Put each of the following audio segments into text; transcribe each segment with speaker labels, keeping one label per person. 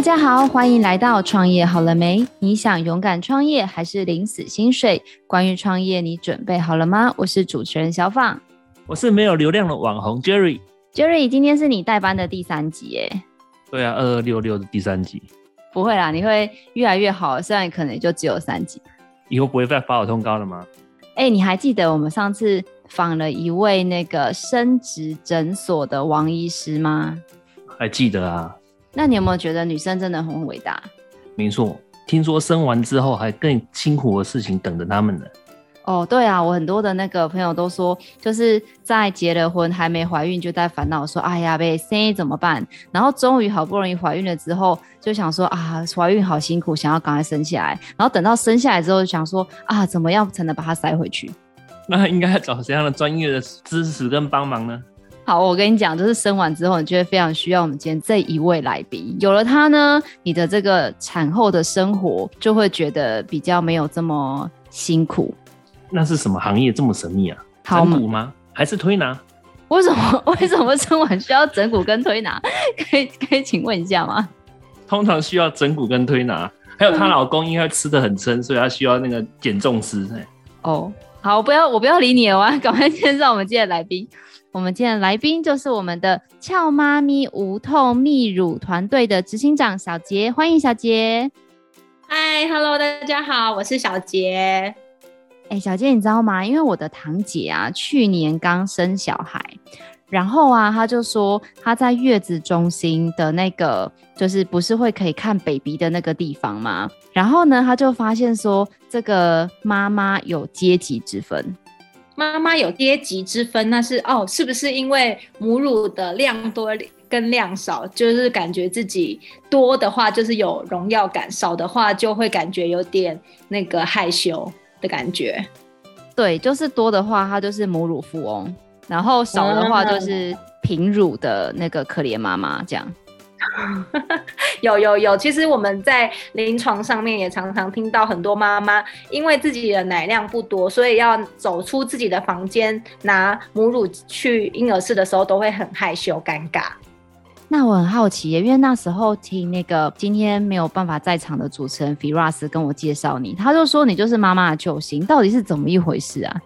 Speaker 1: 大家好，欢迎来到创业好了没？你想勇敢创业还是领死薪水？关于创业，你准备好了吗？我是主持人小放，
Speaker 2: 我是没有流量的网红 Jerry。
Speaker 1: Jerry，今天是你代班的第三集耶。
Speaker 2: 对啊，二二六六的第三集。
Speaker 1: 不会啦，你会越来越好，虽然可能也就只有三集。
Speaker 2: 以后不会再发我通告了吗？
Speaker 1: 哎、欸，你还记得我们上次访了一位那个生殖诊所的王医师吗？
Speaker 2: 还记得啊。
Speaker 1: 那你有没有觉得女生真的很伟大？
Speaker 2: 没错，听说生完之后还更辛苦的事情等着他们呢。
Speaker 1: 哦，对啊，我很多的那个朋友都说，就是在结了婚还没怀孕就在烦恼说，哎呀，被生怎么办？然后终于好不容易怀孕了之后，就想说啊，怀孕好辛苦，想要赶快生下来。然后等到生下来之后，就想说啊，怎么样才能把它塞回去？
Speaker 2: 那应该要找怎样的专业的支持跟帮忙呢？
Speaker 1: 好，我跟你讲，就是生完之后，你就会非常需要我们今天这一位来宾。有了他呢，你的这个产后的生活就会觉得比较没有这么辛苦。
Speaker 2: 那是什么行业这么神秘啊？整骨吗？还是推拿？
Speaker 1: 为什么？为什么生完需要整骨跟推拿？可以 可以请问一下吗？
Speaker 2: 通常需要整骨跟推拿，还有她老公因为吃的很撑，所以她需要那个减重师。
Speaker 1: 哦，好，我不要我不要理你了，我要赶快介绍我们今天的来宾。我们今天的来宾就是我们的俏妈咪无痛泌乳团队的执行长小杰，欢迎小杰。
Speaker 3: 嗨，Hello，大家好，我是小杰。
Speaker 1: 哎，小杰，你知道吗？因为我的堂姐啊，去年刚生小孩，然后啊，她就说她在月子中心的那个，就是不是会可以看 baby 的那个地方吗？然后呢，她就发现说这个妈妈有阶级之分。
Speaker 3: 妈妈有阶级之分，那是哦，是不是因为母乳的量多跟量少，就是感觉自己多的话就是有荣耀感，少的话就会感觉有点那个害羞的感觉？
Speaker 1: 对，就是多的话，她就是母乳富翁，然后少的话就是贫乳的那个可怜妈妈这样。
Speaker 3: 有有有，其实我们在临床上面也常常听到很多妈妈，因为自己的奶量不多，所以要走出自己的房间拿母乳去婴儿室的时候，都会很害羞尴尬。
Speaker 1: 那我很好奇，因为那时候听那个今天没有办法在场的主持人 Firas 跟我介绍你，他就说你就是妈妈的救星，到底是怎么一回事啊？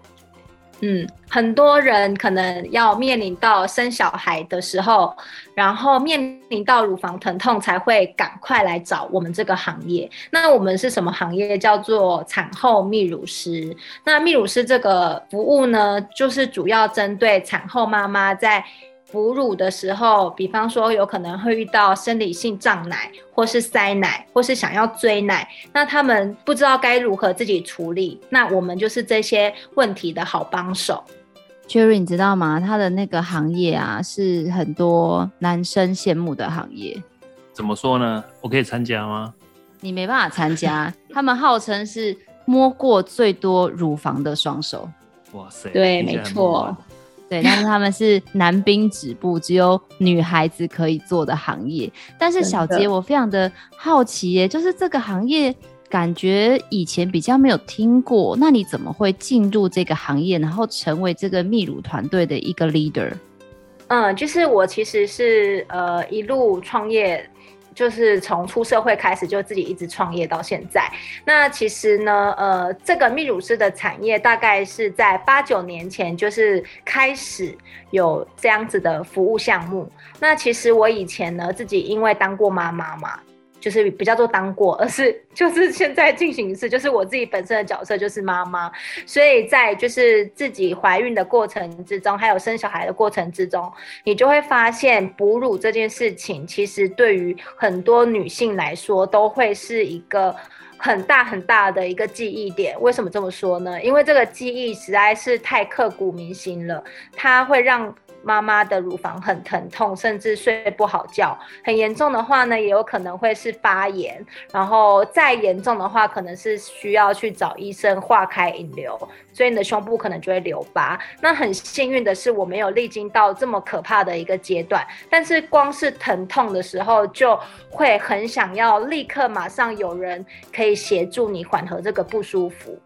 Speaker 3: 嗯，很多人可能要面临到生小孩的时候，然后面临到乳房疼痛，才会赶快来找我们这个行业。那我们是什么行业？叫做产后泌乳师。那泌乳师这个服务呢，就是主要针对产后妈妈在。哺乳的时候，比方说有可能会遇到生理性胀奶，或是塞奶，或是想要追奶，那他们不知道该如何自己处理，那我们就是这些问题的好帮手。
Speaker 1: Jerry，你知道吗？他的那个行业啊，是很多男生羡慕的行业。
Speaker 2: 怎么说呢？我可以参加吗？
Speaker 1: 你没办法参加。他们号称是摸过最多乳房的双手。
Speaker 2: 哇塞！
Speaker 3: 对，没错。
Speaker 1: 对，但是他们是男兵止步，只有女孩子可以做的行业。但是小杰，我非常的好奇耶，就是这个行业感觉以前比较没有听过，那你怎么会进入这个行业，然后成为这个泌乳团队的一个 leader？
Speaker 3: 嗯，就是我其实是呃一路创业。就是从出社会开始就自己一直创业到现在。那其实呢，呃，这个泌乳师的产业大概是在八九年前就是开始有这样子的服务项目。那其实我以前呢，自己因为当过妈妈嘛。就是比较做当过，而是 就是现在进行式，就是我自己本身的角色就是妈妈，所以在就是自己怀孕的过程之中，还有生小孩的过程之中，你就会发现哺乳这件事情，其实对于很多女性来说，都会是一个很大很大的一个记忆点。为什么这么说呢？因为这个记忆实在是太刻骨铭心了，它会让。妈妈的乳房很疼痛，甚至睡不好觉。很严重的话呢，也有可能会是发炎。然后再严重的话，可能是需要去找医生化开引流，所以你的胸部可能就会留疤。那很幸运的是，我没有历经到这么可怕的一个阶段。但是光是疼痛的时候，就会很想要立刻马上有人可以协助你缓和这个不舒服。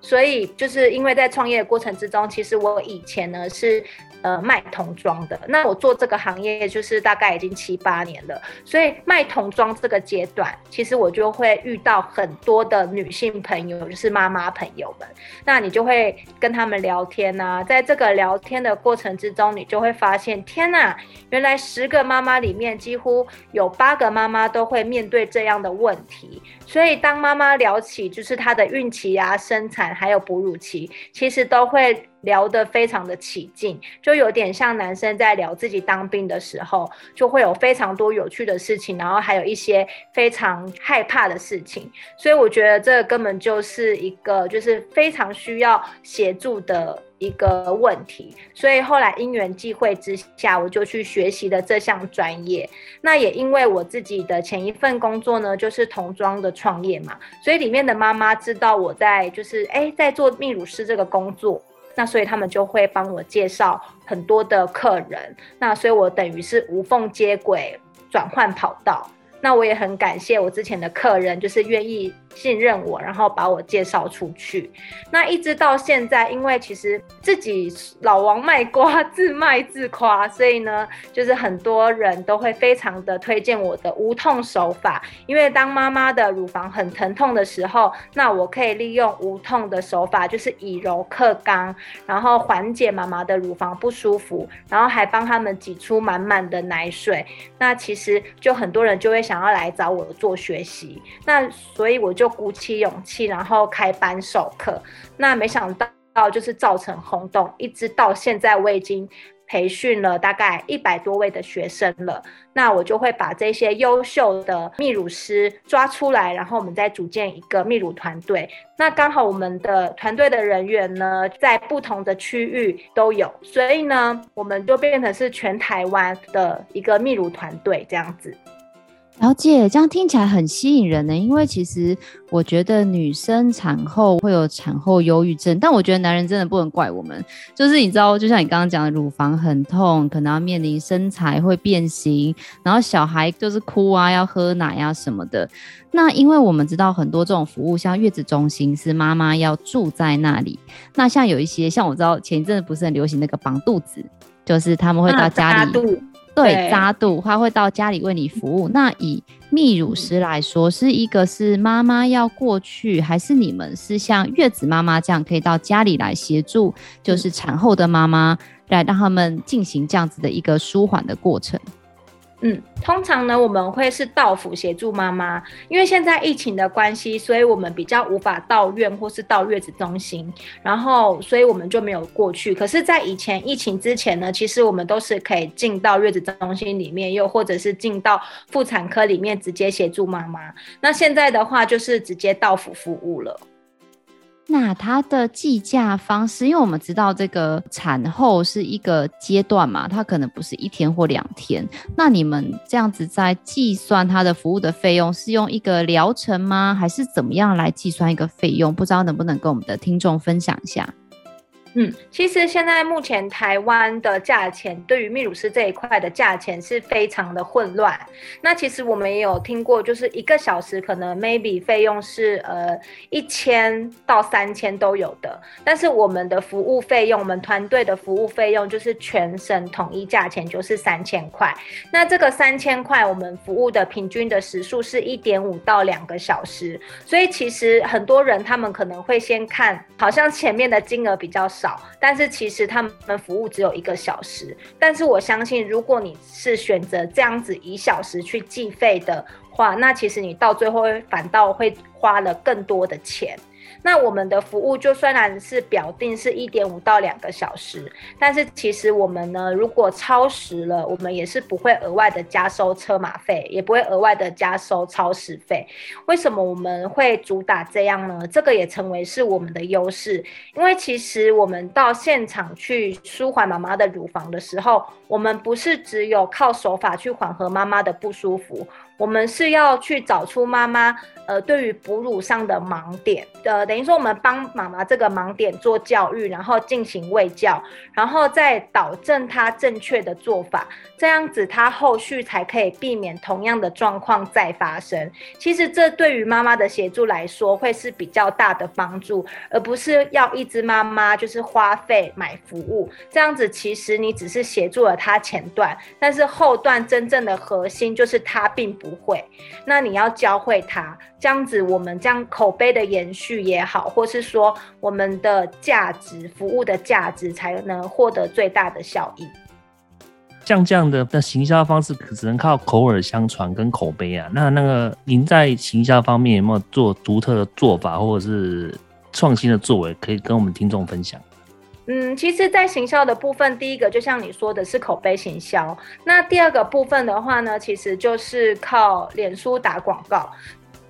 Speaker 3: 所以就是因为在创业的过程之中，其实我以前呢是。呃，卖童装的，那我做这个行业就是大概已经七八年了，所以卖童装这个阶段，其实我就会遇到很多的女性朋友，就是妈妈朋友们，那你就会跟他们聊天啊，在这个聊天的过程之中，你就会发现，天呐，原来十个妈妈里面几乎有八个妈妈都会面对这样的问题，所以当妈妈聊起就是她的孕期啊、生产还有哺乳期，其实都会。聊得非常的起劲，就有点像男生在聊自己当兵的时候，就会有非常多有趣的事情，然后还有一些非常害怕的事情，所以我觉得这根本就是一个就是非常需要协助的一个问题，所以后来因缘际会之下，我就去学习了这项专业。那也因为我自己的前一份工作呢，就是童装的创业嘛，所以里面的妈妈知道我在就是哎在做泌乳师这个工作。那所以他们就会帮我介绍很多的客人，那所以我等于是无缝接轨，转换跑道。那我也很感谢我之前的客人，就是愿意信任我，然后把我介绍出去。那一直到现在，因为其实自己老王卖瓜，自卖自夸，所以呢，就是很多人都会非常的推荐我的无痛手法。因为当妈妈的乳房很疼痛的时候，那我可以利用无痛的手法，就是以柔克刚，然后缓解妈妈的乳房不舒服，然后还帮他们挤出满满的奶水。那其实就很多人就会想。想要来找我做学习，那所以我就鼓起勇气，然后开班授课。那没想到就是造成轰动，一直到现在我已经培训了大概一百多位的学生了。那我就会把这些优秀的泌乳师抓出来，然后我们再组建一个泌乳团队。那刚好我们的团队的人员呢，在不同的区域都有，所以呢，我们就变成是全台湾的一个泌乳团队这样子。
Speaker 1: 了解，这样听起来很吸引人呢。因为其实我觉得女生产后会有产后忧郁症，但我觉得男人真的不能怪我们。就是你知道，就像你刚刚讲的，乳房很痛，可能要面临身材会变形，然后小孩就是哭啊，要喝奶啊什么的。那因为我们知道很多这种服务，像月子中心是妈妈要住在那里。那像有一些，像我知道前一阵子不是很流行那个绑肚子，就是他们会到家里。啊对，扎肚，他会到家里为你服务。那以泌乳师来说，是一个是妈妈要过去，还是你们是像月子妈妈这样可以到家里来协助，就是产后的妈妈来让他们进行这样子的一个舒缓的过程？
Speaker 3: 嗯，通常呢，我们会是到府协助妈妈，因为现在疫情的关系，所以我们比较无法到院或是到月子中心，然后所以我们就没有过去。可是，在以前疫情之前呢，其实我们都是可以进到月子中心里面，又或者是进到妇产科里面直接协助妈妈。那现在的话，就是直接到府服务了。
Speaker 1: 那它的计价方式，因为我们知道这个产后是一个阶段嘛，它可能不是一天或两天。那你们这样子在计算它的服务的费用，是用一个疗程吗？还是怎么样来计算一个费用？不知道能不能跟我们的听众分享一下？
Speaker 3: 嗯，其实现在目前台湾的价钱，对于泌乳师这一块的价钱是非常的混乱。那其实我们也有听过，就是一个小时可能 maybe 费用是呃一千到三千都有的。但是我们的服务费用，我们团队的服务费用就是全省统一价钱，就是三千块。那这个三千块，我们服务的平均的时数是一点五到两个小时。所以其实很多人他们可能会先看，好像前面的金额比较少。但是其实他们服务只有一个小时，但是我相信，如果你是选择这样子一小时去计费的话，那其实你到最后反倒会花了更多的钱。那我们的服务就虽然是表定是一点五到两个小时，但是其实我们呢，如果超时了，我们也是不会额外的加收车马费，也不会额外的加收超时费。为什么我们会主打这样呢？这个也成为是我们的优势，因为其实我们到现场去舒缓妈妈的乳房的时候，我们不是只有靠手法去缓和妈妈的不舒服。我们是要去找出妈妈。呃，对于哺乳上的盲点，呃，等于说我们帮妈妈这个盲点做教育，然后进行喂教，然后再导正她正确的做法，这样子她后续才可以避免同样的状况再发生。其实这对于妈妈的协助来说会是比较大的帮助，而不是要一直妈妈就是花费买服务，这样子其实你只是协助了她前段，但是后段真正的核心就是她并不会，那你要教会他。这样子，我们将口碑的延续也好，或是说我们的价值服务的价值，才能获得最大的效益。
Speaker 2: 像这样的那行销方式，只能靠口耳相传跟口碑啊。那那个您在行销方面有没有做独特的做法，或者是创新的作为，可以跟我们听众分享？
Speaker 3: 嗯，其实，在行销的部分，第一个就像你说的是口碑行销，那第二个部分的话呢，其实就是靠脸书打广告。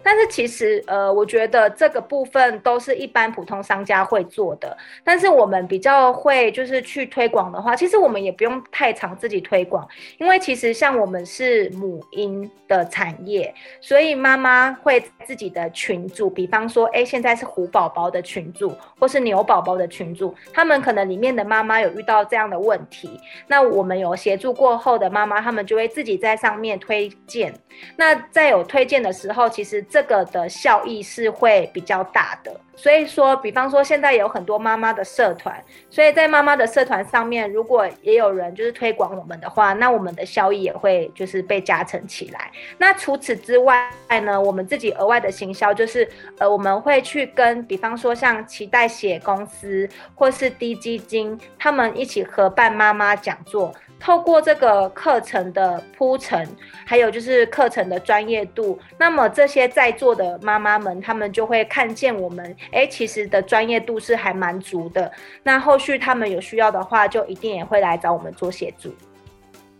Speaker 3: 但是其实，呃，我觉得这个部分都是一般普通商家会做的。但是我们比较会就是去推广的话，其实我们也不用太常自己推广，因为其实像我们是母婴的产业，所以妈妈会自己的群组，比方说，哎，现在是虎宝宝的群组，或是牛宝宝的群组，他们可能里面的妈妈有遇到这样的问题，那我们有协助过后的妈妈，他们就会自己在上面推荐。那在有推荐的时候，其实。这个的效益是会比较大的，所以说，比方说现在有很多妈妈的社团，所以在妈妈的社团上面，如果也有人就是推广我们的话，那我们的效益也会就是被加成起来。那除此之外呢，我们自己额外的行销就是，呃，我们会去跟比方说像脐带血公司或是滴鸡精，他们一起合办妈妈讲座。透过这个课程的铺陈，还有就是课程的专业度，那么这些在座的妈妈们，她们就会看见我们，哎，其实的专业度是还蛮足的。那后续他们有需要的话，就一定也会来找我们做协助。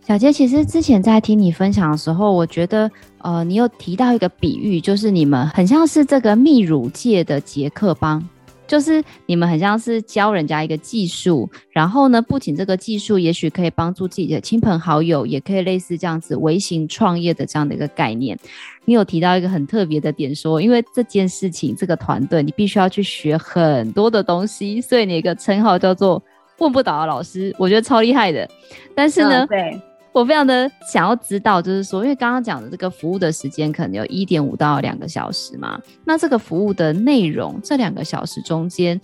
Speaker 1: 小杰，其实之前在听你分享的时候，我觉得，呃，你有提到一个比喻，就是你们很像是这个泌乳界的杰克帮。就是你们很像是教人家一个技术，然后呢，不仅这个技术也许可以帮助自己的亲朋好友，也可以类似这样子微型创业的这样的一个概念。你有提到一个很特别的点，说因为这件事情这个团队你必须要去学很多的东西，所以你一个称号叫做问不倒的老师，我觉得超厉害的。但是呢，
Speaker 3: 对。
Speaker 1: 我非常的想要知道，就是说，因为刚刚讲的这个服务的时间可能有一点五到两个小时嘛，那这个服务的内容，这两个小时中间，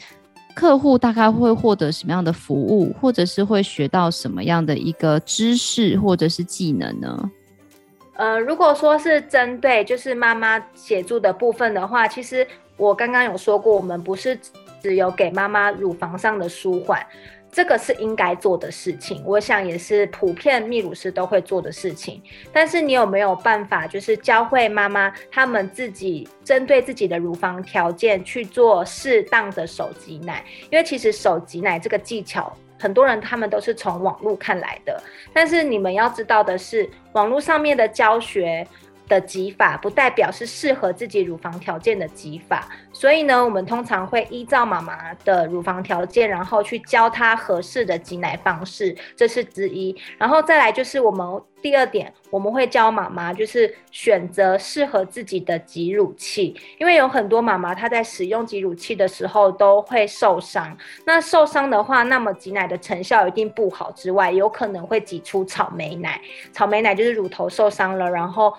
Speaker 1: 客户大概会获得什么样的服务，或者是会学到什么样的一个知识或者是技能呢？
Speaker 3: 呃，如果说是针对就是妈妈协助的部分的话，其实我刚刚有说过，我们不是只有给妈妈乳房上的舒缓。这个是应该做的事情，我想也是普遍泌乳师都会做的事情。但是你有没有办法，就是教会妈妈他们自己针对自己的乳房条件去做适当的手挤奶？因为其实手挤奶这个技巧，很多人他们都是从网络看来的。但是你们要知道的是，网络上面的教学。的挤法不代表是适合自己乳房条件的挤法，所以呢，我们通常会依照妈妈的乳房条件，然后去教她合适的挤奶方式，这是之一。然后再来就是我们第二点，我们会教妈妈就是选择适合自己的挤乳器，因为有很多妈妈她在使用挤乳器的时候都会受伤，那受伤的话，那么挤奶的成效一定不好之外，有可能会挤出草莓奶，草莓奶就是乳头受伤了，然后。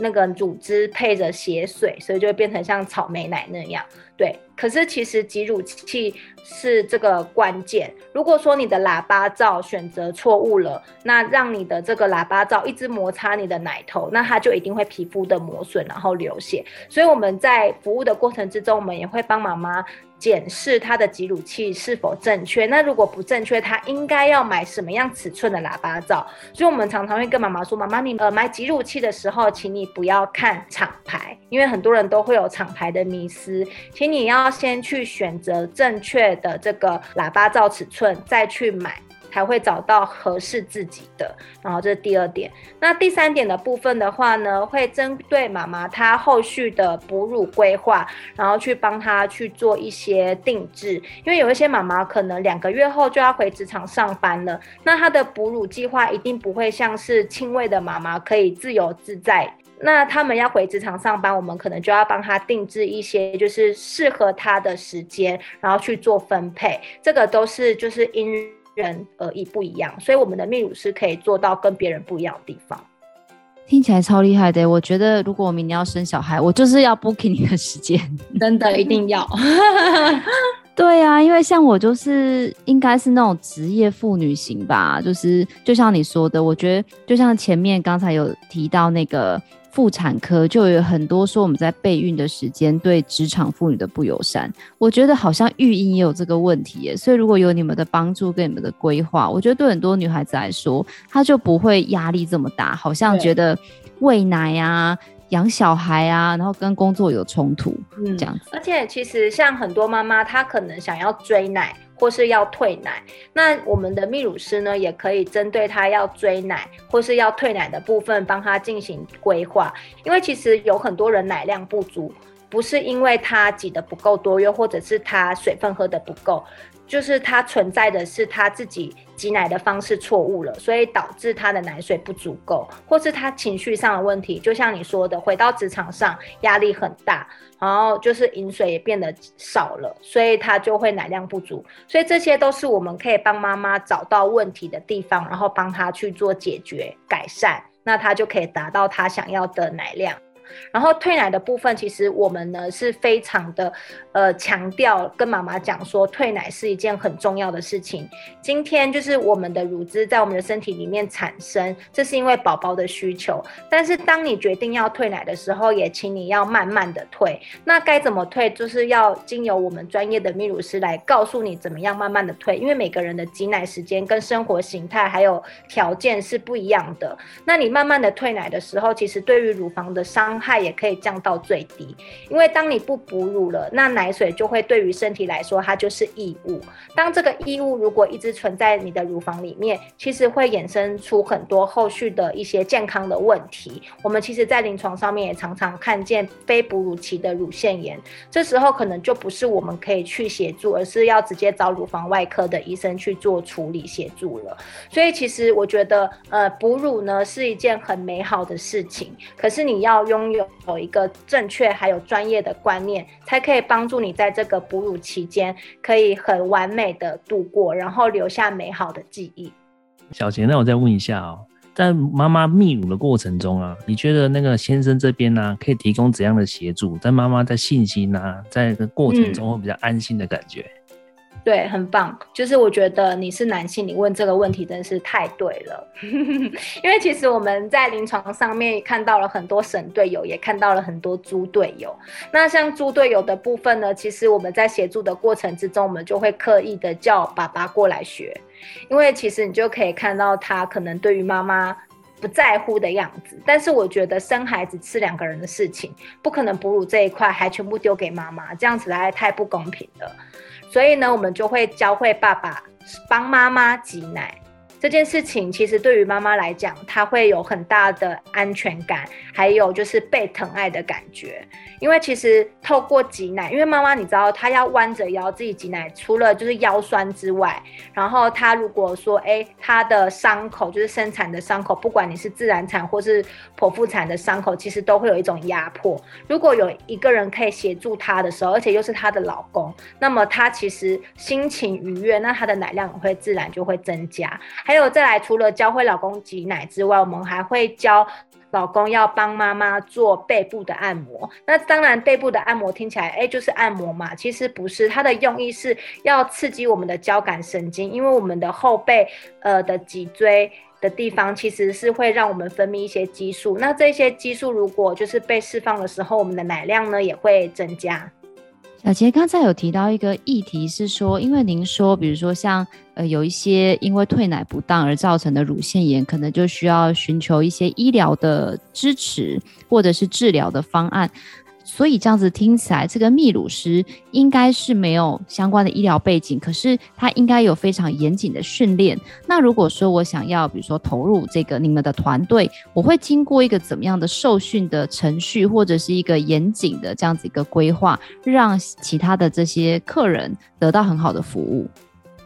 Speaker 3: 那个乳汁配着血水，所以就会变成像草莓奶那样。对，可是其实挤乳器是这个关键。如果说你的喇叭罩选择错误了，那让你的这个喇叭罩一直摩擦你的奶头，那它就一定会皮肤的磨损，然后流血。所以我们在服务的过程之中，我们也会帮妈妈检视它的挤乳器是否正确。那如果不正确，它应该要买什么样尺寸的喇叭罩？所以我们常常会跟妈妈说：妈妈，你呃买挤乳器的时候，请你不要看厂牌，因为很多人都会有厂牌的迷思。请你要先去选择正确的这个喇叭罩尺寸，再去买，才会找到合适自己的。然后这是第二点。那第三点的部分的话呢，会针对妈妈她后续的哺乳规划，然后去帮她去做一些定制。因为有一些妈妈可能两个月后就要回职场上班了，那她的哺乳计划一定不会像是亲喂的妈妈可以自由自在。那他们要回职场上班，我们可能就要帮他定制一些就是适合他的时间，然后去做分配。这个都是就是因人而异不一样，所以我们的泌乳师可以做到跟别人不一样的地方。
Speaker 1: 听起来超厉害的，我觉得如果我明年要生小孩，我就是要 booking 你的时间，
Speaker 3: 真的一定要。
Speaker 1: 对啊，因为像我就是应该是那种职业妇女型吧，就是就像你说的，我觉得就像前面刚才有提到那个妇产科，就有很多说我们在备孕的时间对职场妇女的不友善，我觉得好像育婴也有这个问题耶。所以如果有你们的帮助跟你们的规划，我觉得对很多女孩子来说，她就不会压力这么大，好像觉得喂奶啊。养小孩啊，然后跟工作有冲突，嗯，这样子。
Speaker 3: 而且其实像很多妈妈，她可能想要追奶或是要退奶，那我们的泌乳师呢，也可以针对他要追奶或是要退奶的部分，帮他进行规划。因为其实有很多人奶量不足，不是因为他挤的不够多，又或者是他水分喝的不够。就是他存在的是他自己挤奶的方式错误了，所以导致他的奶水不足够，或是他情绪上的问题。就像你说的，回到职场上压力很大，然后就是饮水也变得少了，所以他就会奶量不足。所以这些都是我们可以帮妈妈找到问题的地方，然后帮他去做解决改善，那他就可以达到他想要的奶量。然后退奶的部分，其实我们呢是非常的，呃，强调跟妈妈讲说，退奶是一件很重要的事情。今天就是我们的乳汁在我们的身体里面产生，这是因为宝宝的需求。但是当你决定要退奶的时候，也请你要慢慢的退。那该怎么退，就是要经由我们专业的泌乳师来告诉你怎么样慢慢的退，因为每个人的挤奶时间跟生活形态还有条件是不一样的。那你慢慢的退奶的时候，其实对于乳房的伤害也可以降到最低，因为当你不哺乳了，那奶水就会对于身体来说，它就是异物。当这个异物如果一直存在你的乳房里面，其实会衍生出很多后续的一些健康的问题。我们其实，在临床上面也常常看见非哺乳期的乳腺炎，这时候可能就不是我们可以去协助，而是要直接找乳房外科的医生去做处理协助了。所以，其实我觉得，呃，哺乳呢是一件很美好的事情，可是你要拥有。有一个正确还有专业的观念，才可以帮助你在这个哺乳期间可以很完美的度过，然后留下美好的记忆。
Speaker 2: 小杰，那我再问一下哦，在妈妈泌乳的过程中啊，你觉得那个先生这边呢、啊，可以提供怎样的协助？在妈妈在信心啊，在这个过程中会比较安心的感觉。嗯
Speaker 3: 对，很棒。就是我觉得你是男性，你问这个问题真是太对了。因为其实我们在临床上面看到了很多神队友，也看到了很多猪队友。那像猪队友的部分呢，其实我们在协助的过程之中，我们就会刻意的叫爸爸过来学，因为其实你就可以看到他可能对于妈妈不在乎的样子。但是我觉得生孩子是两个人的事情，不可能哺乳这一块还全部丢给妈妈，这样子来太不公平了。所以呢，我们就会教会爸爸帮妈妈挤奶。这件事情其实对于妈妈来讲，她会有很大的安全感，还有就是被疼爱的感觉。因为其实透过挤奶，因为妈妈你知道她要弯着腰自己挤奶，除了就是腰酸之外，然后她如果说哎，她的伤口就是生产的伤口，不管你是自然产或是剖腹产的伤口，其实都会有一种压迫。如果有一个人可以协助她的时候，而且又是她的老公，那么她其实心情愉悦，那她的奶量会自然就会增加。还有再来，除了教会老公挤奶之外，我们还会教老公要帮妈妈做背部的按摩。那当然，背部的按摩听起来，哎，就是按摩嘛。其实不是，它的用意是要刺激我们的交感神经，因为我们的后背呃的脊椎的地方，其实是会让我们分泌一些激素。那这些激素如果就是被释放的时候，我们的奶量呢也会增加。
Speaker 1: 小杰刚才有提到一个议题是说，因为您说，比如说像呃有一些因为退奶不当而造成的乳腺炎，可能就需要寻求一些医疗的支持或者是治疗的方案。所以这样子听起来，这个泌乳师应该是没有相关的医疗背景，可是他应该有非常严谨的训练。那如果说我想要，比如说投入这个你们的团队，我会经过一个怎么样的受训的程序，或者是一个严谨的这样子一个规划，让其他的这些客人得到很好的服务。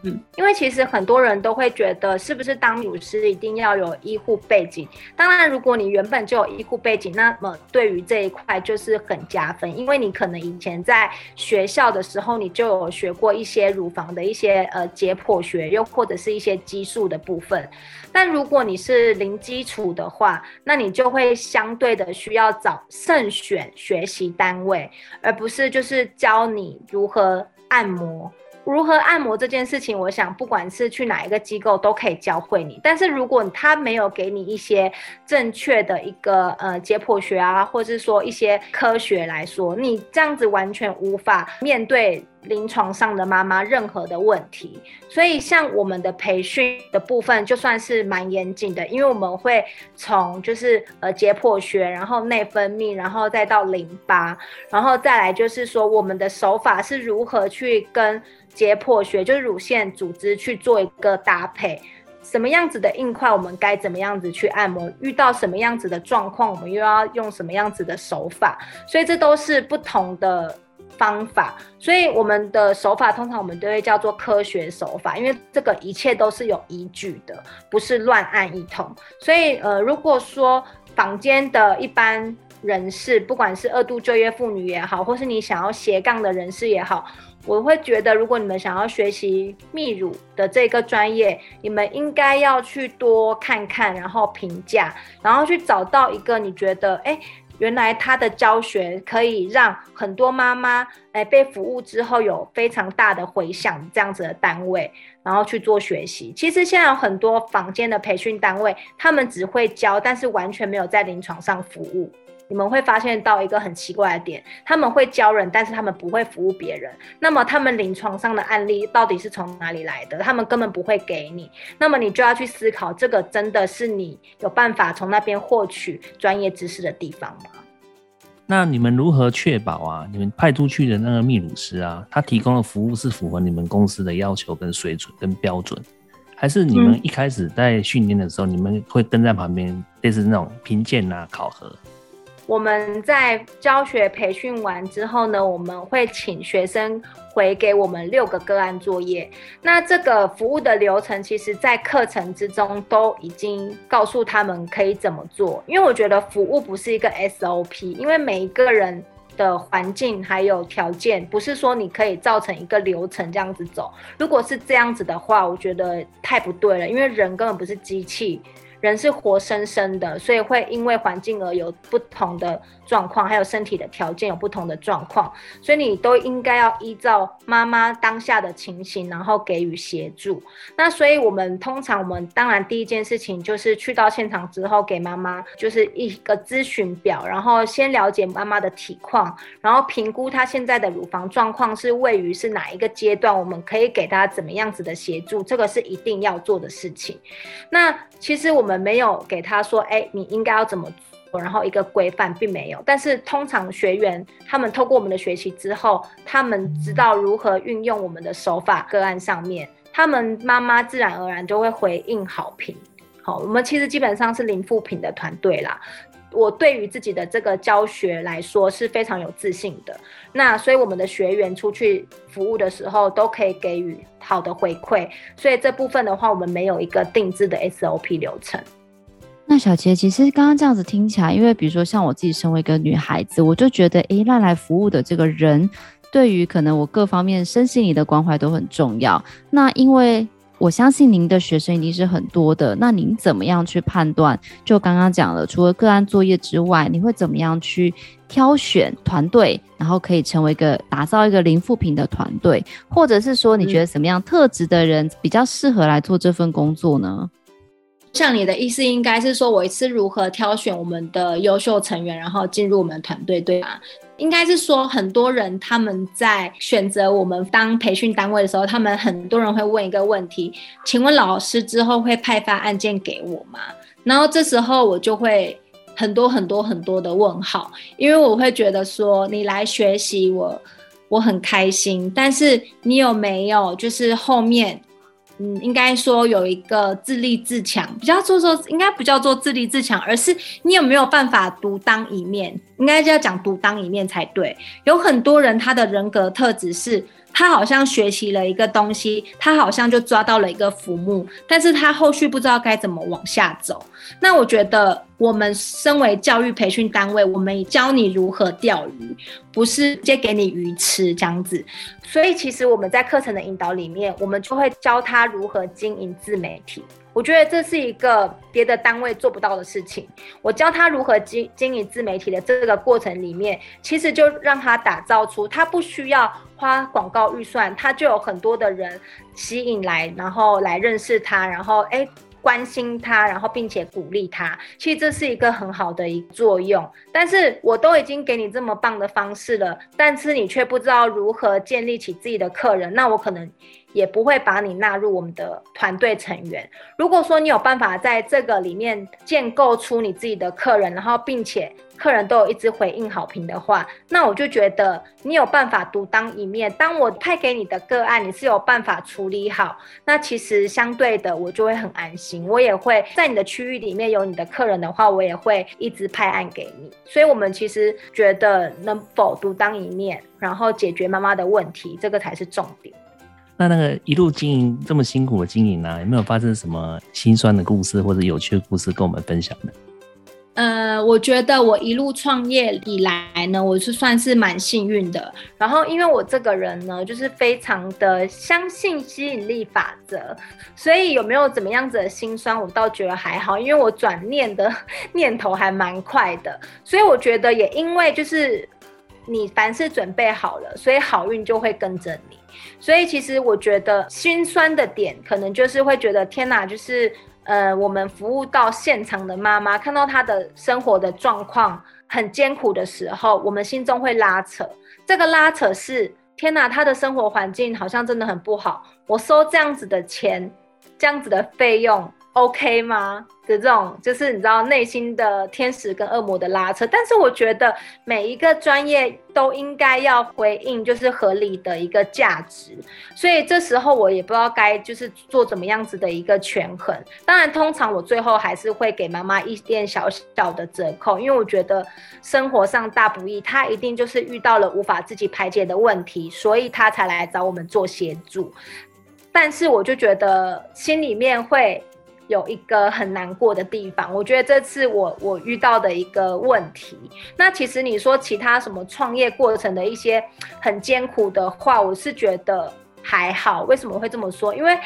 Speaker 3: 嗯，因为其实很多人都会觉得，是不是当乳师一定要有医护背景？当然，如果你原本就有医护背景，那么对于这一块就是很加分，因为你可能以前在学校的时候，你就有学过一些乳房的一些呃解剖学，又或者是一些激素的部分。但如果你是零基础的话，那你就会相对的需要找慎选学习单位，而不是就是教你如何按摩。如何按摩这件事情，我想不管是去哪一个机构都可以教会你。但是如果他没有给你一些正确的一个呃解剖学啊，或者是说一些科学来说，你这样子完全无法面对临床上的妈妈任何的问题。所以像我们的培训的部分，就算是蛮严谨的，因为我们会从就是呃解剖学，然后内分泌，然后再到淋巴，然后再来就是说我们的手法是如何去跟。解剖学就是乳腺组织去做一个搭配，什么样子的硬块我们该怎么样子去按摩，遇到什么样子的状况我们又要用什么样子的手法，所以这都是不同的方法，所以我们的手法通常我们都会叫做科学手法，因为这个一切都是有依据的，不是乱按一通。所以呃，如果说坊间的一般人士，不管是二度就业妇女也好，或是你想要斜杠的人士也好。我会觉得，如果你们想要学习泌乳的这个专业，你们应该要去多看看，然后评价，然后去找到一个你觉得，哎，原来他的教学可以让很多妈妈，哎，被服务之后有非常大的回响这样子的单位，然后去做学习。其实现在有很多坊间的培训单位，他们只会教，但是完全没有在临床上服务。你们会发现到一个很奇怪的点，他们会教人，但是他们不会服务别人。那么他们临床上的案例到底是从哪里来的？他们根本不会给你。那么你就要去思考，这个真的是你有办法从那边获取专业知识的地方吗？
Speaker 2: 那你们如何确保啊？你们派出去的那个秘鲁师啊，他提供的服务是符合你们公司的要求跟水准跟标准，还是你们一开始在训练的时候，嗯、你们会跟在旁边，类似那种评鉴啊、考核？
Speaker 3: 我们在教学培训完之后呢，我们会请学生回给我们六个个案作业。那这个服务的流程，其实在课程之中都已经告诉他们可以怎么做。因为我觉得服务不是一个 SOP，因为每一个人的环境还有条件，不是说你可以造成一个流程这样子走。如果是这样子的话，我觉得太不对了，因为人根本不是机器。人是活生生的，所以会因为环境而有不同的状况，还有身体的条件有不同的状况，所以你都应该要依照妈妈当下的情形，然后给予协助。那所以我们通常，我们当然第一件事情就是去到现场之后，给妈妈就是一个咨询表，然后先了解妈妈的体况，然后评估她现在的乳房状况是位于是哪一个阶段，我们可以给她怎么样子的协助，这个是一定要做的事情。那其实我们。没有给他说，哎，你应该要怎么做，然后一个规范并没有。但是通常学员他们透过我们的学习之后，他们知道如何运用我们的手法个案上面，他们妈妈自然而然就会回应好评。好，我们其实基本上是零负评的团队啦。我对于自己的这个教学来说是非常有自信的。那所以我们的学员出去服务的时候都可以给予好的回馈。所以这部分的话，我们没有一个定制的 SOP 流程。
Speaker 1: 那小杰，其实刚刚这样子听起来，因为比如说像我自己身为一个女孩子，我就觉得，诶，那来服务的这个人，对于可能我各方面身心里的关怀都很重要。那因为我相信您的学生一定是很多的，那您怎么样去判断？就刚刚讲了，除了个案作业之外，你会怎么样去挑选团队，然后可以成为一个打造一个零负评的团队，或者是说你觉得什么样特质的人比较适合来做这份工作呢？
Speaker 3: 像你的意思应该是说，我是如何挑选我们的优秀成员，然后进入我们团队，对吗？应该是说，很多人他们在选择我们当培训单位的时候，他们很多人会问一个问题：请问老师之后会派发案件给我吗？然后这时候我就会很多很多很多的问号，因为我会觉得说，你来学习我，我很开心，但是你有没有就是后面？嗯，应该说有一个自立自强，比较做说应该不叫做自立自强，而是你有没有办法独当一面？应该就要讲独当一面才对。有很多人他的人格特质是
Speaker 4: 他好像学习了一个东西，他好像就抓到了一个浮木，但是他后续不知道该怎么往下走。那我觉得，我们身为教育培训单位，我们教你如何钓鱼，不是直接给你鱼吃这样子。
Speaker 3: 所以，其实我们在课程的引导里面，我们就会教他如何经营自媒体。我觉得这是一个别的单位做不到的事情。我教他如何经经营自媒体的这个过程里面，其实就让他打造出他不需要花广告预算，他就有很多的人吸引来，然后来认识他，然后哎。关心他，然后并且鼓励他，其实这是一个很好的一作用。但是我都已经给你这么棒的方式了，但是你却不知道如何建立起自己的客人，那我可能也不会把你纳入我们的团队成员。如果说你有办法在这个里面建构出你自己的客人，然后并且。客人都有一直回应好评的话，那我就觉得你有办法独当一面。当我派给你的个案，你是有办法处理好，那其实相对的，我就会很安心。我也会在你的区域里面有你的客人的话，我也会一直派案给你。所以，我们其实觉得能否独当一面，然后解决妈妈的问题，这个才是重点。
Speaker 2: 那那个一路经营这么辛苦的经营呢、有没有发生什么心酸的故事或者有趣的故事跟我们分享呢？
Speaker 4: 呃，我觉得我一路创业以来呢，我是算是蛮幸运的。
Speaker 3: 然后，因为我这个人呢，就是非常的相信吸引力法则，所以有没有怎么样子的心酸，我倒觉得还好，因为我转念的 念头还蛮快的。所以我觉得也因为就是你凡事准备好了，所以好运就会跟着你。所以其实我觉得心酸的点，可能就是会觉得天哪，就是。呃，我们服务到现场的妈妈，看到她的生活的状况很艰苦的时候，我们心中会拉扯。这个拉扯是，天哪，她的生活环境好像真的很不好。我收这样子的钱，这样子的费用。OK 吗？的这种就是你知道内心的天使跟恶魔的拉扯，但是我觉得每一个专业都应该要回应就是合理的一个价值，所以这时候我也不知道该就是做怎么样子的一个权衡。当然，通常我最后还是会给妈妈一点小小的折扣，因为我觉得生活上大不易，她一定就是遇到了无法自己排解的问题，所以她才来找我们做协助。但是我就觉得心里面会。有一个很难过的地方，我觉得这次我我遇到的一个问题。那其实你说其他什么创业过程的一些很艰苦的话，我是觉得还好。为什么会这么说？因为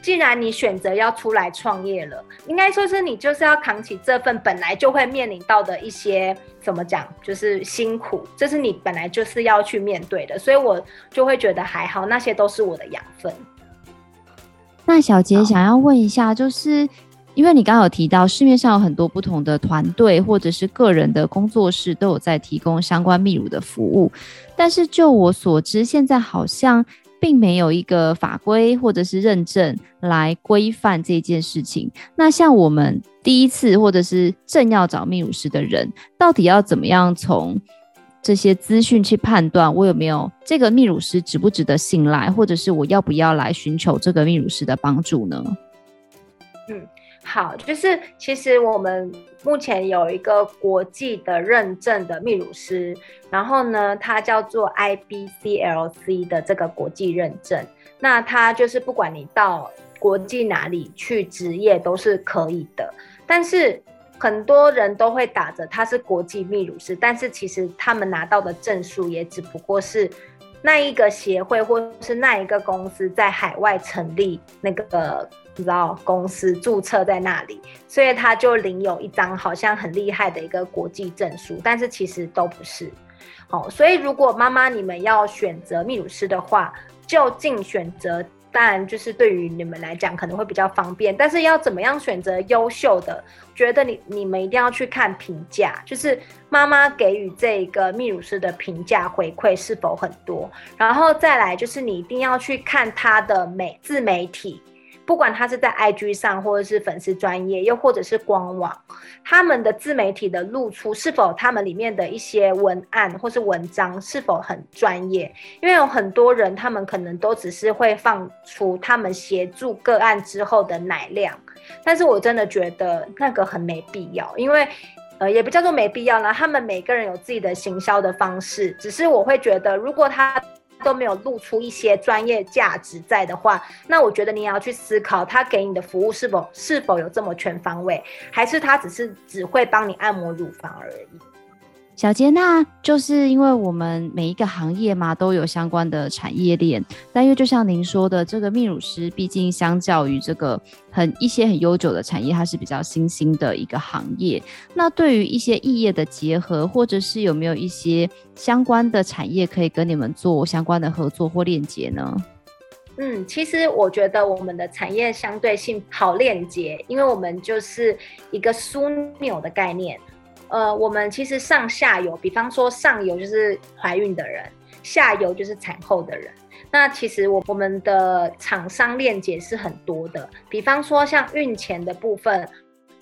Speaker 3: 既然你选择要出来创业了，应该说是你就是要扛起这份本来就会面临到的一些怎么讲，就是辛苦，这是你本来就是要去面对的。所以我就会觉得还好，那些都是我的养分。
Speaker 1: 那小杰想要问一下，就是因为你刚刚有提到市面上有很多不同的团队或者是个人的工作室都有在提供相关泌乳的服务，但是就我所知，现在好像并没有一个法规或者是认证来规范这件事情。那像我们第一次或者是正要找泌乳师的人，到底要怎么样从这些资讯去判断我有没有这个泌乳师值不值得信赖，或者是我要不要来寻求这个泌乳师的帮助呢？
Speaker 3: 嗯，好，就是其实我们目前有一个国际的认证的泌乳师，然后呢，它叫做 IBCLC 的这个国际认证，那它就是不管你到国际哪里去执业都是可以的，但是。很多人都会打着他是国际泌乳师，但是其实他们拿到的证书也只不过是那一个协会或是那一个公司在海外成立那个你知道公司注册在那里，所以他就领有一张好像很厉害的一个国际证书，但是其实都不是。哦，所以如果妈妈你们要选择泌乳师的话，就近选择。当然，就是对于你们来讲可能会比较方便，但是要怎么样选择优秀的？觉得你你们一定要去看评价，就是妈妈给予这个泌乳师的评价回馈是否很多，然后再来就是你一定要去看他的美自媒体。不管他是在 IG 上，或者是粉丝专业，又或者是官网，他们的自媒体的露出是否他们里面的一些文案或是文章是否很专业？因为有很多人，他们可能都只是会放出他们协助个案之后的奶量，但是我真的觉得那个很没必要，因为呃也不叫做没必要啦，他们每个人有自己的行销的方式，只是我会觉得如果他都没有露出一些专业价值在的话，那我觉得你也要去思考，他给你的服务是否是否有这么全方位，还是他只是只会帮你按摩乳房而已。
Speaker 1: 小杰，那就是因为我们每一个行业嘛，都有相关的产业链。但因为就像您说的，这个泌乳师毕竟相较于这个很一些很悠久的产业，它是比较新兴的一个行业。那对于一些异业的结合，或者是有没有一些相关的产业可以跟你们做相关的合作或链接呢？
Speaker 3: 嗯，其实我觉得我们的产业相对性好链接，因为我们就是一个枢纽的概念。呃，我们其实上下游，比方说上游就是怀孕的人，下游就是产后的人。那其实我我们的厂商链接是很多的，比方说像孕前的部分，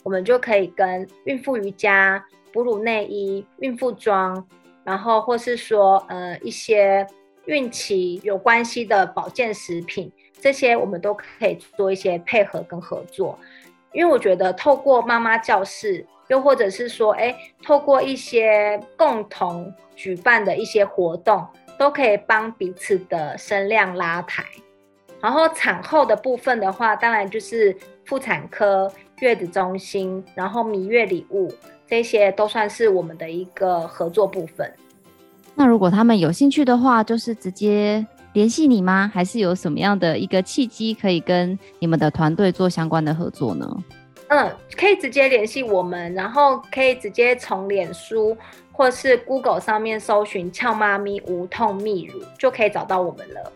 Speaker 3: 我们就可以跟孕妇瑜伽、哺乳内衣、孕妇装，然后或是说呃一些孕期有关系的保健食品，这些我们都可以做一些配合跟合作。因为我觉得透过妈妈教室。又或者是说，哎，透过一些共同举办的一些活动，都可以帮彼此的声量拉抬。然后产后的部分的话，当然就是妇产科、月子中心，然后蜜月礼物，这些都算是我们的一个合作部分。
Speaker 1: 那如果他们有兴趣的话，就是直接联系你吗？还是有什么样的一个契机可以跟你们的团队做相关的合作呢？
Speaker 3: 嗯，可以直接联系我们，然后可以直接从脸书或是 Google 上面搜寻“俏妈咪无痛泌乳”，就可以找到我们了。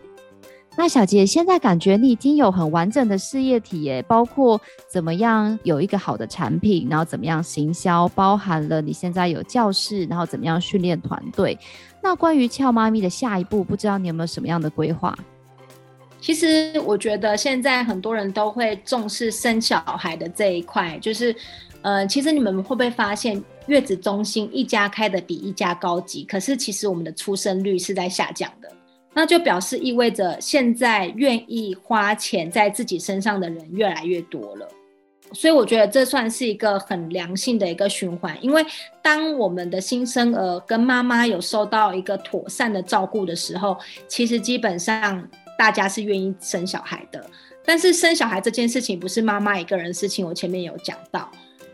Speaker 1: 那小杰，现在感觉你已经有很完整的事业体耶，包括怎么样有一个好的产品，然后怎么样行销，包含了你现在有教室，然后怎么样训练团队。那关于俏妈咪的下一步，不知道你有没有什么样的规划？
Speaker 4: 其实我觉得现在很多人都会重视生小孩的这一块，就是，呃，其实你们会不会发现月子中心一家开的比一家高级，可是其实我们的出生率是在下降的，那就表示意味着现在愿意花钱在自己身上的人越来越多了，所以我觉得这算是一个很良性的一个循环，因为当我们的新生儿跟妈妈有受到一个妥善的照顾的时候，其实基本上。大家是愿意生小孩的，但是生小孩这件事情不是妈妈一个人的事情。我前面有讲到，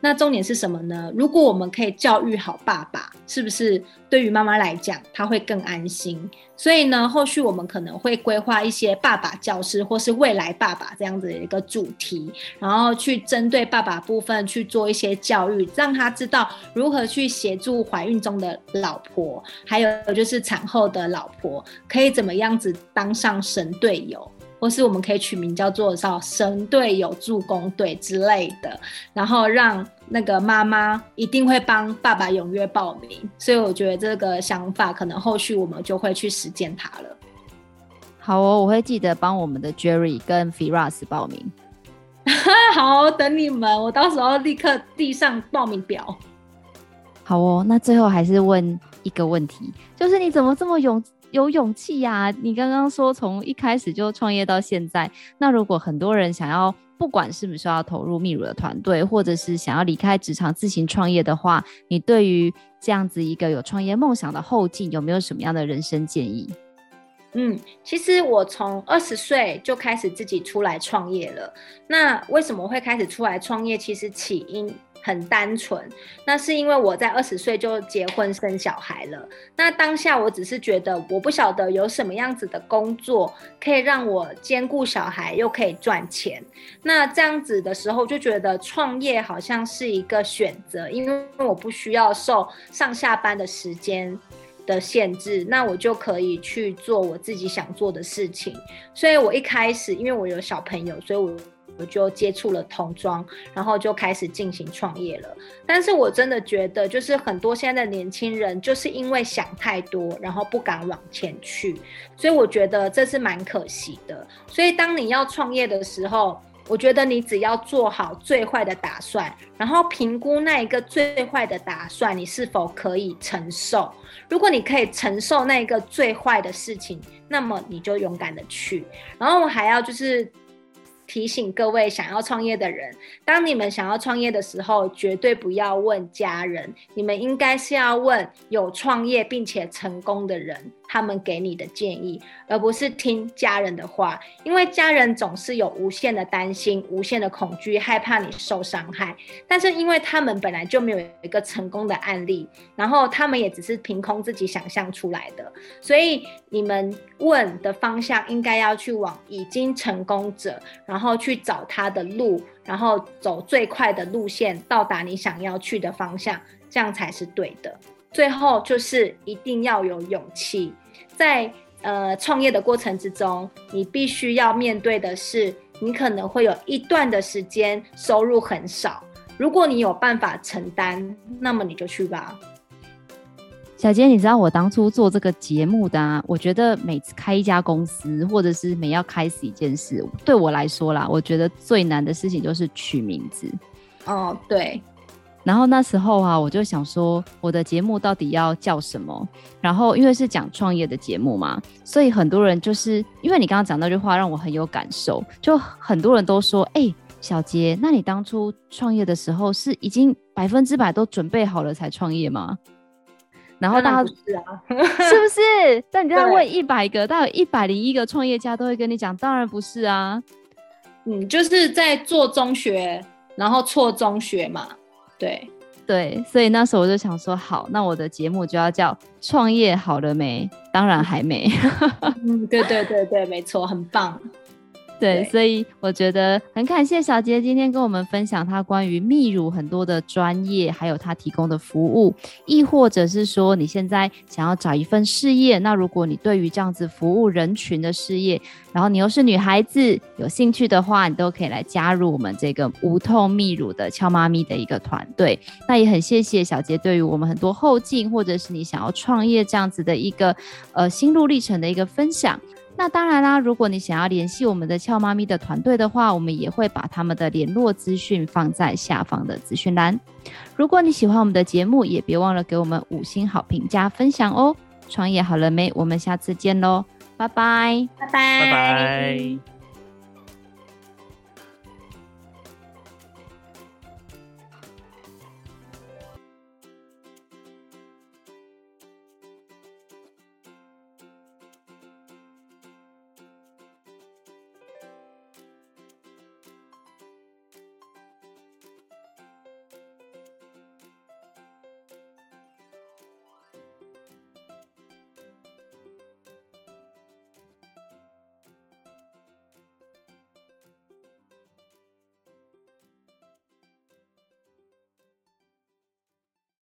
Speaker 4: 那重点是什么呢？如果我们可以教育好爸爸，是不是对于妈妈来讲，他会更安心？所以呢，后续我们可能会规划一些爸爸教师，或是未来爸爸这样子的一个主题，然后去针对爸爸部分去做一些教育，让他知道如何去协助怀孕中的老婆，还有就是产后的老婆，可以怎么样子当上神队友。或是我们可以取名叫做“叫神队友助攻队”之类的，然后让那个妈妈一定会帮爸爸踊跃报名。所以我觉得这个想法可能后续我们就会去实践它了。
Speaker 1: 好哦，我会记得帮我们的 Jerry 跟 Firas 报名。
Speaker 4: 好，等你们，我到时候立刻递上报名表。
Speaker 1: 好哦，那最后还是问一个问题，就是你怎么这么勇？有勇气呀！你刚刚说从一开始就创业到现在，那如果很多人想要，不管是不是要投入泌乳的团队，或者是想要离开职场自行创业的话，你对于这样子一个有创业梦想的后进，有没有什么样的人生建议？
Speaker 3: 嗯，其实我从二十岁就开始自己出来创业了。那为什么会开始出来创业？其实起因。很单纯，那是因为我在二十岁就结婚生小孩了。那当下我只是觉得，我不晓得有什么样子的工作可以让我兼顾小孩又可以赚钱。那这样子的时候，就觉得创业好像是一个选择，因为我不需要受上下班的时间的限制，那我就可以去做我自己想做的事情。所以我一开始，因为我有小朋友，所以我。我就接触了童装，然后就开始进行创业了。但是我真的觉得，就是很多现在的年轻人，就是因为想太多，然后不敢往前去，所以我觉得这是蛮可惜的。所以当你要创业的时候，我觉得你只要做好最坏的打算，然后评估那一个最坏的打算，你是否可以承受。如果你可以承受那一个最坏的事情，那么你就勇敢的去。然后我还要就是。提醒各位想要创业的人，当你们想要创业的时候，绝对不要问家人，你们应该是要问有创业并且成功的人，他们给你的建议，而不是听家人的话，因为家人总是有无限的担心、无限的恐惧，害怕你受伤害。但是因为他们本来就没有一个成功的案例，然后他们也只是凭空自己想象出来的，所以你们问的方向应该要去往已经成功者，然后去找他的路，然后走最快的路线，到达你想要去的方向，这样才是对的。最后就是一定要有勇气，在呃创业的过程之中，你必须要面对的是，你可能会有一段的时间收入很少。如果你有办法承担，那么你就去吧。
Speaker 1: 小杰，你知道我当初做这个节目的啊，我觉得每次开一家公司，或者是每要开始一件事，对我来说啦，我觉得最难的事情就是取名字。
Speaker 3: 哦，对。
Speaker 1: 然后那时候啊，我就想说，我的节目到底要叫什么？然后因为是讲创业的节目嘛，所以很多人就是因为你刚刚讲那句话，让我很有感受。就很多人都说：“哎、欸，小杰，那你当初创业的时候是已经百分之百都准备好了才创业吗？”然后大家
Speaker 3: 是啊，
Speaker 1: 是不是？但你这样问一百个，大概有一百零一个创业家都会跟你讲，当然不是啊。
Speaker 3: 嗯，就是在做中学，然后错中学嘛。对
Speaker 1: 对，所以那时候我就想说，好，那我的节目就要叫《创业好了没？当然还没。》
Speaker 3: 嗯，对对对对，没错，很棒。
Speaker 1: 对，所以我觉得很感谢小杰今天跟我们分享他关于泌乳很多的专业，还有他提供的服务，亦或者是说你现在想要找一份事业，那如果你对于这样子服务人群的事业，然后你又是女孩子有兴趣的话，你都可以来加入我们这个无痛泌乳的俏妈咪的一个团队。那也很谢谢小杰对于我们很多后进，或者是你想要创业这样子的一个呃心路历程的一个分享。那当然啦，如果你想要联系我们的俏妈咪的团队的话，我们也会把他们的联络资讯放在下方的资讯栏。如果你喜欢我们的节目，也别忘了给我们五星好评加分享哦。创业好了没？我们下次见喽，拜拜，
Speaker 3: 拜拜，
Speaker 2: 拜拜。